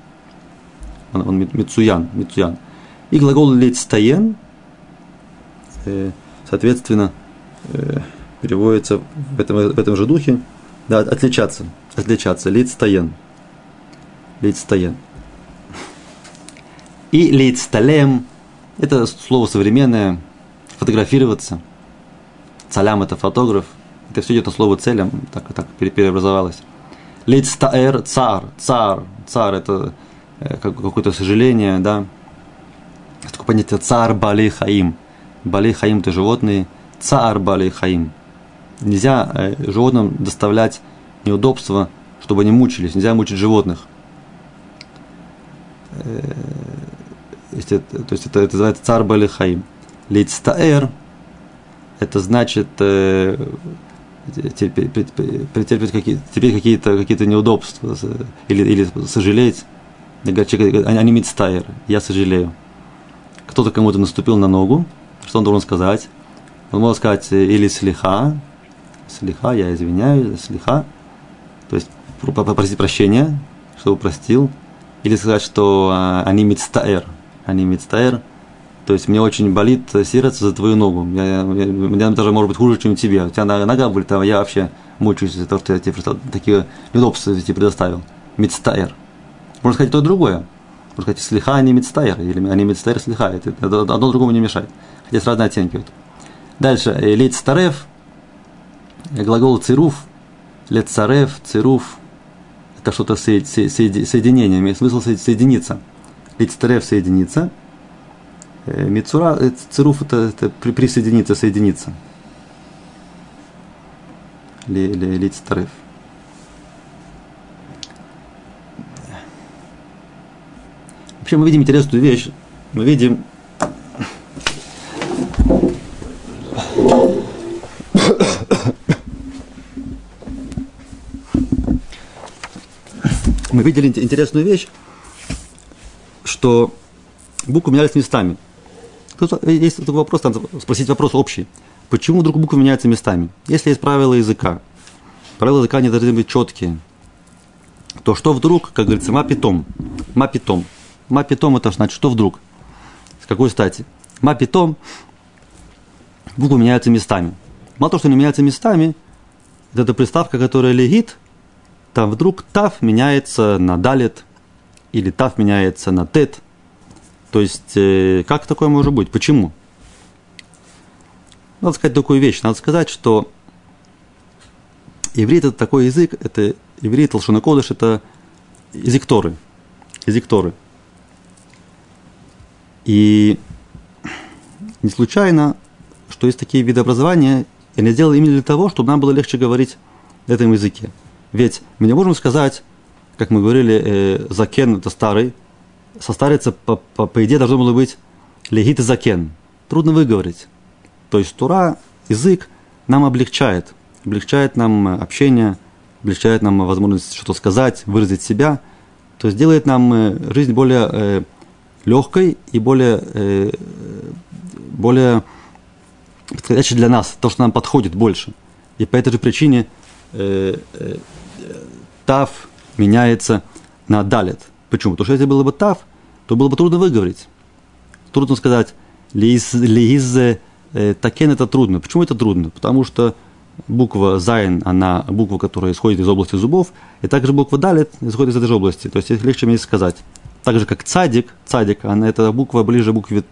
Он, он мицуян, мицуян. И глагол лецтаен, э, соответственно, э, переводится в этом, в этом же духе, да, отличаться, отличаться, лецтаен лейцтаен. И лейцталем – это слово современное, фотографироваться. Цалям – это фотограф. Это все идет на слово целям, так, так переобразовалось. Лейцтаэр – цар, цар, цар – это какое-то сожаление, да. Такое понятие цар бали хаим. Бали хаим – это животные. Цар бали хаим. Нельзя э, животным доставлять неудобства, чтобы они мучились. Нельзя мучить животных – Э, то есть это, это называется цар Балихаим. Лицтаэр – это значит э, претерпеть какие, теперь какие-то какие неудобства или, или сожалеть. Они мицтаэр, я сожалею. Кто-то кому-то наступил на ногу, что он должен сказать? Он может сказать э, или слиха, слиха, я извиняюсь, слиха, то есть попросить прощения, чтобы простил – или сказать, что а, они мицтаэр. Они мицтаэр. То есть мне очень болит сердце за твою ногу. Я, я, мне даже может быть хуже, чем тебе. У тебя нога болит, а я вообще мучаюсь из-за того, что я тебе такие неудобства тебе предоставил. Мицтаэр. Можно сказать то и другое. Можно сказать, слиха, они мицтаэр. Или они мицтаэр, слиха. Это, одно другому не мешает. Хотя есть разные оттенки. Дальше. Э, Лейт старев. Глагол цируф. Лет царев, цируф это что-то соединение, имеет смысл соединиться. Лицтерев соединиться. Э, Мицура, э, цируф это, это присоединиться, соединиться. Лицтерев. Вообще мы видим интересную вещь. Мы видим мы видели интересную вещь, что буквы менялись местами. Тут есть такой вопрос, там спросить вопрос общий. Почему вдруг буквы меняются местами? Если есть правила языка, правила языка не должны быть четкие, то что вдруг, как говорится, мапитом, мапитом. Мапитом это значит, что вдруг? С какой стати? ма питом, буквы меняются местами. Мало того, что они меняются местами, эта приставка, которая легит, там вдруг тав меняется на далит, или тав меняется на тет. То есть, э, как такое может быть? Почему? Надо сказать такую вещь. Надо сказать, что иврит это такой язык, это иврит, лшонокодыш, это язык Торы. Язык Торы. И не случайно, что есть такие виды образования, и они сделали именно для того, чтобы нам было легче говорить на этом языке. Ведь мы не можем сказать, как мы говорили, э, закен это старый, состариться по, по, по идее должно было быть легит и закен. Трудно выговорить. То есть Тура, язык нам облегчает, облегчает нам общение, облегчает нам возможность что-то сказать, выразить себя. То есть делает нам э, жизнь более э, легкой и более, э, более подходящей для нас, то, что нам подходит больше. И по этой же причине э, э, тав меняется на далит. Почему? Потому что если было бы тав, то было бы трудно выговорить. Трудно сказать להז, להז э, תקן это трудно. Почему это трудно? Потому что буква зайн, она буква, которая исходит из области зубов, и также буква далит исходит из этой же области. То есть легче мне сказать. Так же, как цадик, цадик, она, эта буква ближе к букве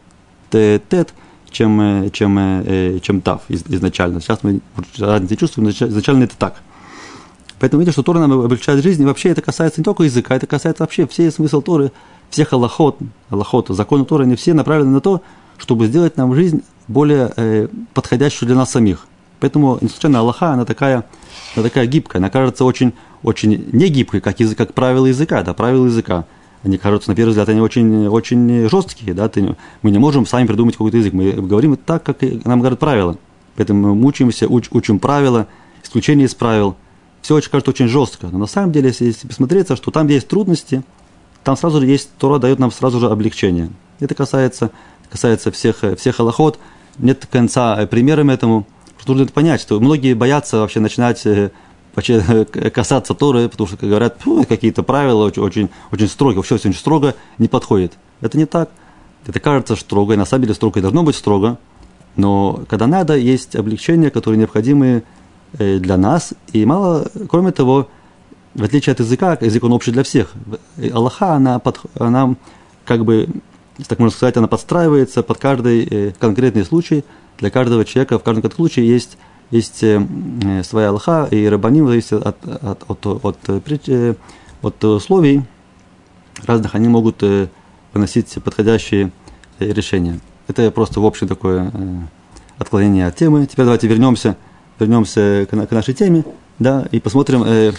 тет, чем, э, чем, э, чем тав изначально. Сейчас мы разницы чувствуем, изначально это так. Поэтому видите, что Тора нам облегчает жизнь, и вообще это касается не только языка, это касается вообще всей смысл Торы, всех аллахот, аллахот, законы Торы, они все направлены на то, чтобы сделать нам жизнь более э, подходящую для нас самих. Поэтому, не случайно, Аллаха, она такая, она такая гибкая, она кажется очень, очень не гибкой, как, язык, как правило языка, да, правила языка. Они кажутся, на первый взгляд, они очень, очень жесткие, да, ты, мы не можем сами придумать какой-то язык, мы говорим так, как нам говорят правила. Поэтому мы мучаемся, уч, учим правила, исключения из правил. Все очень кажется очень жестко. Но на самом деле, если, если посмотреться, что там, есть трудности, там сразу же есть, Тора дает нам сразу же облегчение. Это касается, касается всех, всех аллахот. Нет конца примерам этому. Трудно это понять, что многие боятся вообще начинать э, касаться Торы, потому что говорят, какие-то правила очень, очень, очень строго, все очень строго не подходит. Это не так. Это кажется строго, и на самом деле строго и должно быть строго, но когда надо, есть облегчения, которые необходимы э, для нас, и мало, кроме того, в отличие от языка, язык он общий для всех. Аллаха, она, под, она как бы, так можно сказать, она подстраивается под каждый э, конкретный случай. Для каждого человека в каждом случае есть есть э, э, своя алха, и рабаним зависит от, от, от, от, от, от условий разных, они могут выносить подходящие решения. Это просто в общем такое отклонение от темы. Теперь давайте вернемся, вернемся к, к нашей теме, да, и посмотрим э,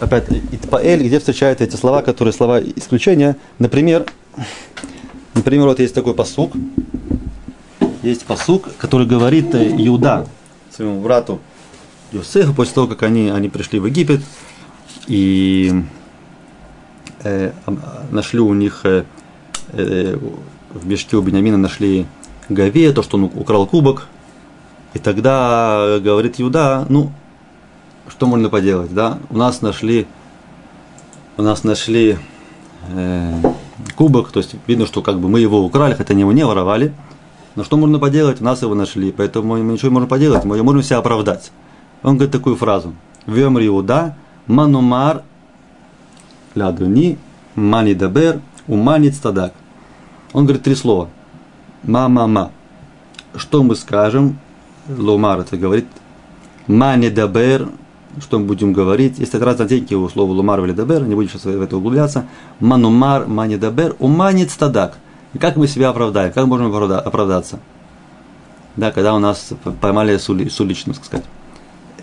опять Итпаэль, где встречаются эти слова, которые слова исключения. Например, например, вот есть такой посук, есть посук, который говорит Иуда, своему брату Йосефу, после того, как они, они пришли в Египет и э, нашли у них э, э, в мешке у Бениамина нашли Гаве, то, что он украл кубок. И тогда говорит Юда, ну, что можно поделать, да? У нас нашли, у нас нашли э, кубок, то есть видно, что как бы мы его украли, хотя они его не воровали – но что можно поделать? У нас его нашли, поэтому мы ничего не можем поделать, мы можем себя оправдать. Он говорит такую фразу. Вем Риуда, манумар лядуни, מה נדבר, ומה נצטדק. Он говорит три слова. מה-מה-מה. Что мы скажем? לומר это говорит. מה נדבר, что мы будем говорить. Есть разные оттенки у слова לומר или דבר, не будем сейчас в это углубляться. מה נאמר, מה נדבר, ומה נצטדק – и как мы себя оправдаем? Как можем оправдаться? Да, когда у нас поймали с, ули, с уличным, так сказать.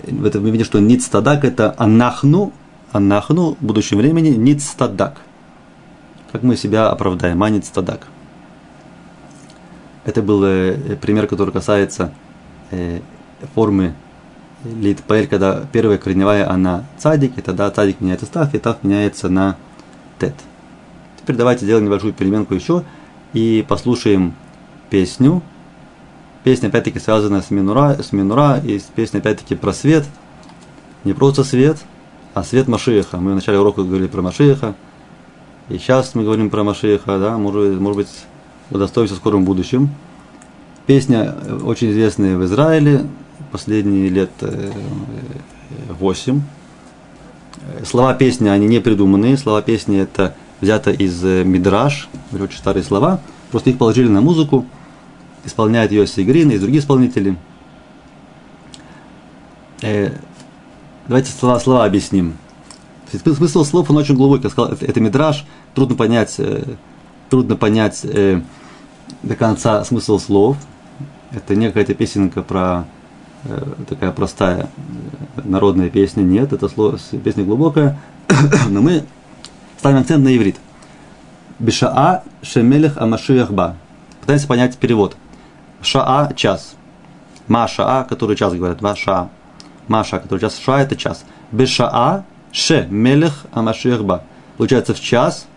В этом мы видим, что נצטדק это анахну, анахну в будущем времени ництадак. Как мы себя оправдаем, а ництадак. Это был э, пример, который касается э, формы литпаэль, когда первая корневая, она цадик, и тогда цадик меняется став, и тав меняется на тет. Теперь давайте сделаем небольшую переменку еще – и послушаем песню. Песня опять-таки связана с Минура, с Минура и песня опять-таки про свет. Не просто свет, а свет Машиеха. Мы в начале урока говорили про Машиеха. И сейчас мы говорим про Машиеха, да, может, может быть, удостоимся в скором будущем. Песня очень известная в Израиле, последние лет 8. Слова песни, они не придуманные. Слова песни это взято из Мидраш, очень старые слова. Просто их положили на музыку, исполняет ее Сигрин и другие исполнители. Давайте слова, слова объясним. Смысл слов, он очень глубокий. Сказал, это, это мидраж, трудно понять, э, трудно понять э, до конца смысл слов. Это не какая-то песенка про э, такая простая э, народная песня. Нет, это слово, песня глубокая. Но мы ставим акцент на иврит. Бишаа шемелех амашиях ба. Пытаемся понять перевод. Шаа – час. Ма шаа, который час говорят. Ва шаа. Который час. Ша – это час. Бешаа Ше, Мелех Амашиах Ба. Получается в час.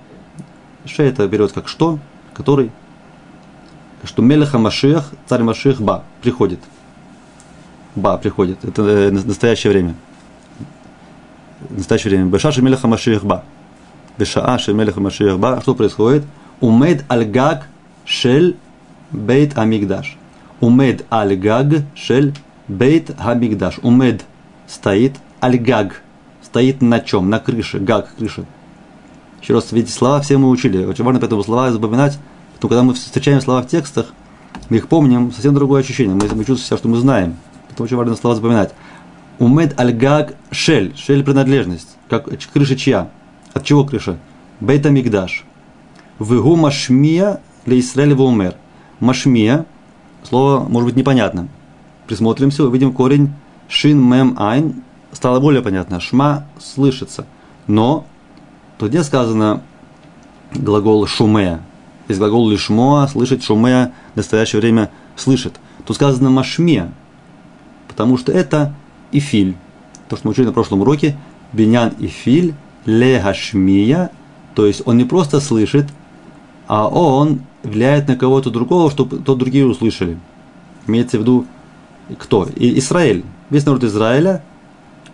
Ше это берет как что, который. Что Мелех Амашиах, царь Машиах Ба, приходит. Ба приходит. Это э, настоящее время. Настоящее время. Бешаши Мелех Амашиах Ба. Бешааши Мелех Амашиах Ба. Что происходит? Умед Аль-Гаг Шель Бейт Амигдаш. Умед Аль-Гаг Шель Бейт Амигдаш. Умед стоит Аль-Гаг стоит на чем? На крыше, гаг, крыша. Еще раз, видите, слова все мы учили. Очень важно поэтому слова запоминать. Потому когда мы встречаем слова в текстах, мы их помним, совсем другое ощущение. Мы, мы чувствуем себя, что мы знаем. Поэтому очень важно слова запоминать. Умед аль-гаг шель. Шель принадлежность. Как крыша чья? От чего крыша? Бейта мигдаш. Вегу машмия для Израиля умер. Машмия. Слово может быть непонятным. Присмотримся, увидим корень шин мем айн стало более понятно. Шма слышится. Но то где сказано глагол шумея. Есть глагол лишмоа, слышать шумея в настоящее время слышит. Тут сказано машме, потому что это ифиль. То, что мы учили на прошлом уроке, бинян ифиль, легашмия, то есть он не просто слышит, а он влияет на кого-то другого, чтобы тот другие услышали. Имеется в виду кто? И Израиль. Весь народ Израиля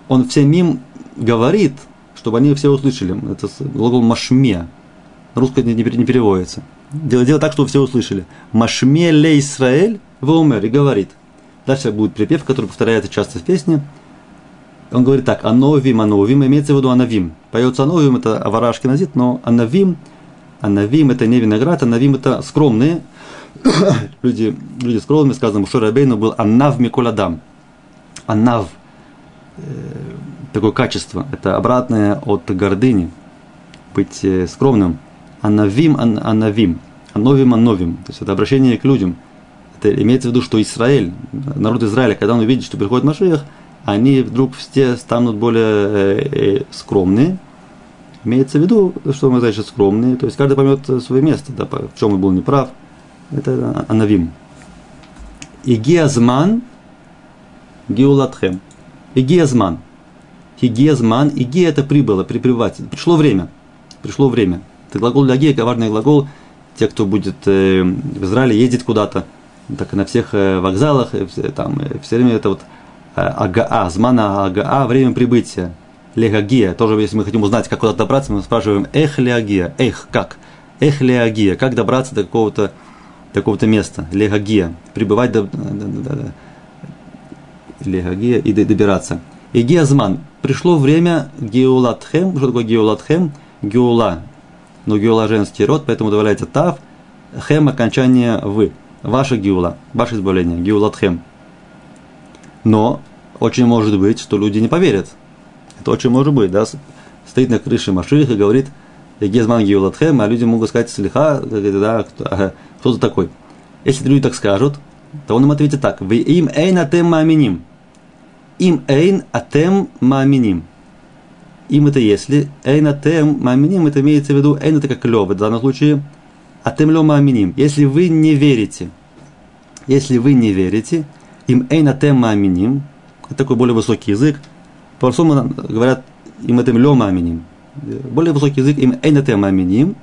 он всем им говорит, чтобы они все услышали. Это глагол машме. На русском не, не, переводится. Дело, дело так, чтобы все услышали. Машме ле Исраэль в умер и говорит. Дальше будет припев, который повторяется часто в песне. Он говорит так, ановим, ановим, имеется в виду анавим. Поется ановим, это аварашки назит, но анавим, анавим это не виноград, анавим это скромные. люди, люди скромные, сказано, Мушер Рабейну был анав миколадам. Анав – Э, такое качество. Это обратное от гордыни. Быть э, скромным. Анавим, ан, анавим. Ановим, ановим. То есть это обращение к людям. Это имеется в виду, что Израиль, народ Израиля, когда он увидит, что приходит Машиах, они вдруг все станут более э, э, скромные. Имеется в виду, что мы значит скромные. То есть каждый поймет свое место, да, в чем он был неправ. Это анавим. Игиазман геулатхем. Игезман. Хигезман. Иги это прибыло, прибывать. Пришло время. Пришло время. Это глагол для гея, коварный глагол. Те, кто будет э, в Израиле ездить куда-то, так и на всех вокзалах, там, все время это вот э, ага, змана ага, время прибытия. Легагия. Тоже, если мы хотим узнать, как куда-то добраться, мы спрашиваем эх леагия. Эх, как? Эх леагия. Как добраться до какого-то какого-то места? Легагия. Прибывать до легагия и добираться. И геозман. Пришло время геулатхем. Что такое геулатхем? Геула. Но геула женский род, поэтому добавляется тав. Хем окончание вы. Ваша геула, ваше избавление. Геулатхем. Но очень может быть, что люди не поверят. Это очень может быть, да? Стоит на крыше Маших и говорит, Гезман Геулатхем, а люди могут сказать, слиха, да, кто, кто ты такой. Если люди так скажут, то он им ответит так. Вы им эйн атем маминим. Им эйн атем маминим. Им это если. Эйн атем маминим, это имеется в виду, эйн это как лев, в данном случае атем лё маминим. Если вы не верите, если вы не верите, им эйн атем маминим, это такой более высокий язык. По-простому говорят, им атем лё маминим. Более высокий язык, им эйн атем маминим,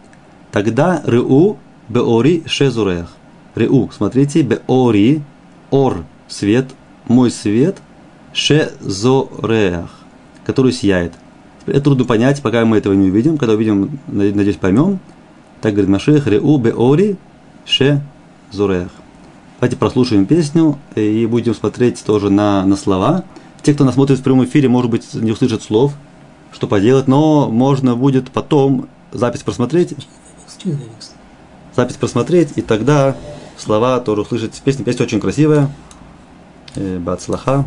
тогда рыу беори шезурех. Реу, смотрите, беори, ор, свет, мой свет, шезореах, который сияет. Это трудно понять, пока мы этого не увидим. Когда увидим, надеюсь, поймем. Так говорит Машех, реу беори, ше зурех. Давайте прослушаем песню и будем смотреть тоже на, на слова. Те, кто нас смотрит в прямом эфире, может быть, не услышат слов, что поделать, но можно будет потом запись просмотреть. Запись просмотреть, и тогда слова тоже услышать в песне. Песня очень красивая. Э, Бацлаха.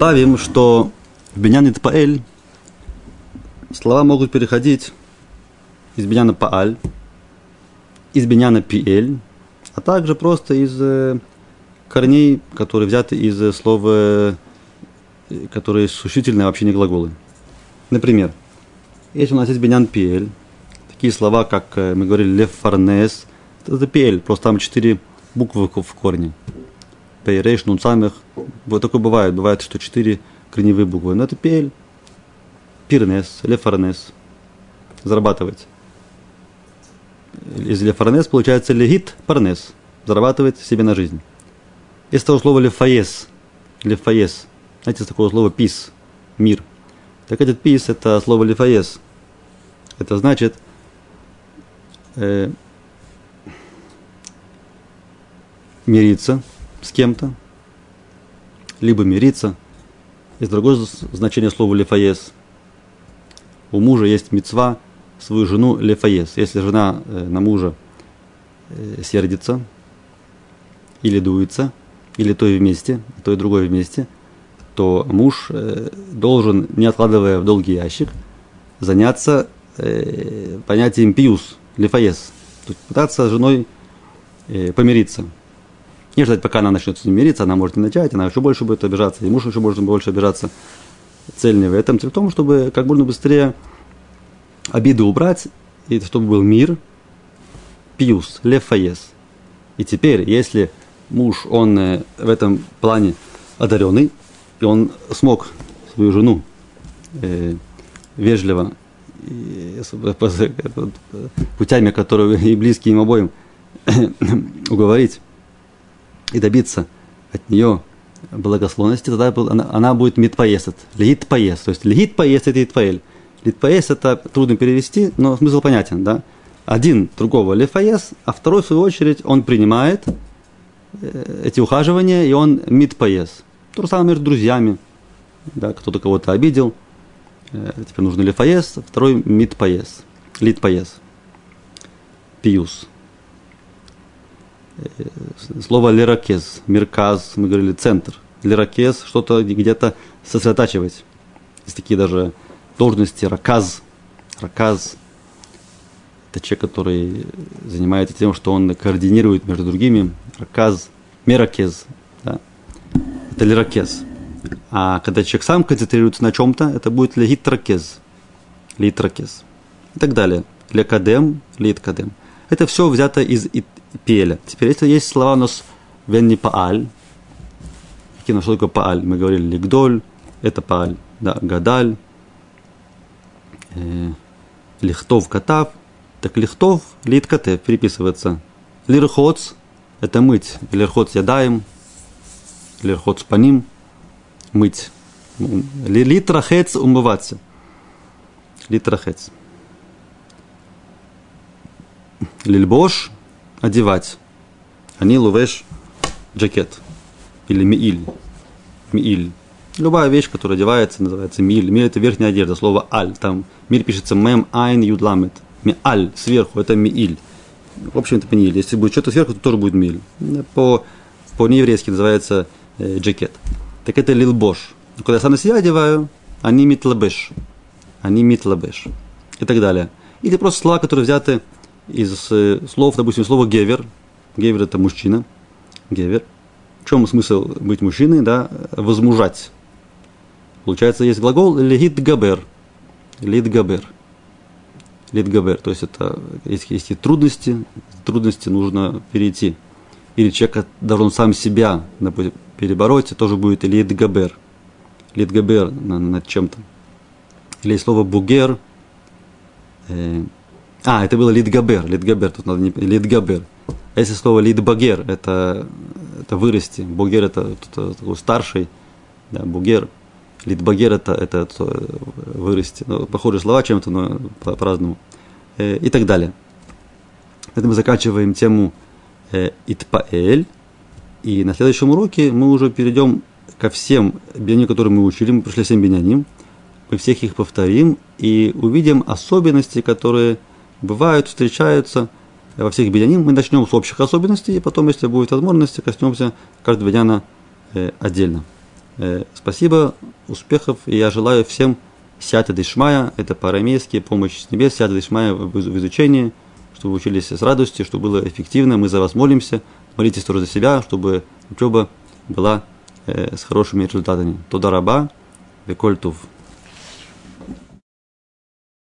Добавим, что в Бенян Паэль слова могут переходить из Беняна Пааль, из Беняна Пиэль, а также просто из э, корней, которые взяты из э, слова, э, которые существительные, вообще не глаголы. Например, если у нас есть Бенян Пиэль, такие слова, как мы говорили, Лефарнес, это Пиэль, просто там четыре буквы в корне. Пейрейш, Нун Самих. Вот такое бывает. Бывает, что четыре корневые буквы. Но это Пель, Пирнес, Лефарнес. Зарабатывать. Из Лефарнес получается Легит Парнес. Зарабатывает себе на жизнь. Из того слова Лефаес. Лефаес. Знаете, из такого слова пис. Мир. Так этот пис это слово Лефаес. Это значит э, мириться, с кем-то, либо мириться. Есть другое значение слова лефаес. У мужа есть мецва свою жену лефаес. Если жена э, на мужа э, сердится, или дуется, или то и вместе, то и другое вместе, то муж э, должен, не откладывая в долгий ящик, заняться понятием пиус, лефаес. То есть пытаться с женой помириться – не ждать, пока она начнет с ним мириться, она может не начать, она еще больше будет обижаться, и муж еще может больше обижаться. Цель не в этом, цель в том, чтобы как можно быстрее обиду убрать, и чтобы был мир, пиус, лефаес. И теперь, если муж, он э, в этом плане одаренный, и он смог свою жену э, вежливо, и, путями, которые и близкие им обоим, уговорить и добиться от нее благословности, тогда она, будет митпоесет, поест. То есть поест это итпаэль. Литпоес это трудно перевести, но смысл понятен, да? Один другого лефаес, а второй, в свою очередь, он принимает э, эти ухаживания, и он митпоес. То же самое между друзьями. Да, кто-то кого-то обидел, э, теперь нужно лефаес, второй митпоес, литпоес, пиус. Э, слово лиракез, мирказ, мы говорили центр. Лиракез, что-то где-то сосредотачивать. Есть такие даже должности, раказ, раказ. Это человек, который занимается тем, что он координирует между другими. Раказ, меракез. Да? Это лиракез. А когда человек сам концентрируется на чем-то, это будет легитракез. Литракез. И так далее. Лекадем, литкадем. Это все взято из пеля. Теперь, если есть слова у нас венни пааль, какие что такое пааль? Мы говорили лигдоль, это пааль, да, гадаль, э, лихтов катав, так лихтов лит катев переписывается. Лирхоц – это мыть, лирхоц ядаем, лирхоц по ним, мыть. Литрахец – умываться. Литрахец. Лильбош одевать. Они лувеш джакет или мииль. Мииль. Любая вещь, которая одевается, называется миль. Миль это верхняя одежда, слово аль. Там миль пишется мем айн юдламет. Миаль сверху, это мииль. В общем, это мииль. Если будет что-то сверху, то тоже будет миль. По, по-нееврейски называется э, джакет. Так это лилбош. Когда я сам на себя одеваю, они митлабеш. Они митлабеш. И так далее. Или просто слова, которые взяты из э, слов, допустим, слово гевер. Гевер это мужчина. Гевер. В чем смысл быть мужчиной? Да, возмужать. Получается, есть глагол легит габер. Лит габер. Лит габер. То есть это есть, есть и трудности, трудности нужно перейти. Или человек должен сам себя перебороть, тоже будет лит габер. Лит габер над чем-то. Или слово бугер, э, а, это было Литгабер. Литгабер, тут надо не... Литгабер. А если слово лидбагер, это, это вырасти, бугер это, это такой старший, да, бугер, лидбагер это, это, это вырасти. Ну, похожие слова чем-то, но по- по-разному. Э, и так далее. Это мы заканчиваем тему э, Итпаэль. И на следующем уроке мы уже перейдем ко всем биняним, которые мы учили. Мы пришли 7 биняним. Мы всех их повторим и увидим особенности, которые бывают, встречаются во всех биняним. Мы начнем с общих особенностей, и потом, если будет возможность, коснемся каждого биньяна э, отдельно. Э, спасибо, успехов, и я желаю всем сята дышмая, это по-арамейски, помощь с небес, сята дышмая в, в изучении, чтобы учились с радостью, чтобы было эффективно. Мы за вас молимся, молитесь тоже за себя, чтобы учеба была э, с хорошими результатами. Туда раба, веколь тув.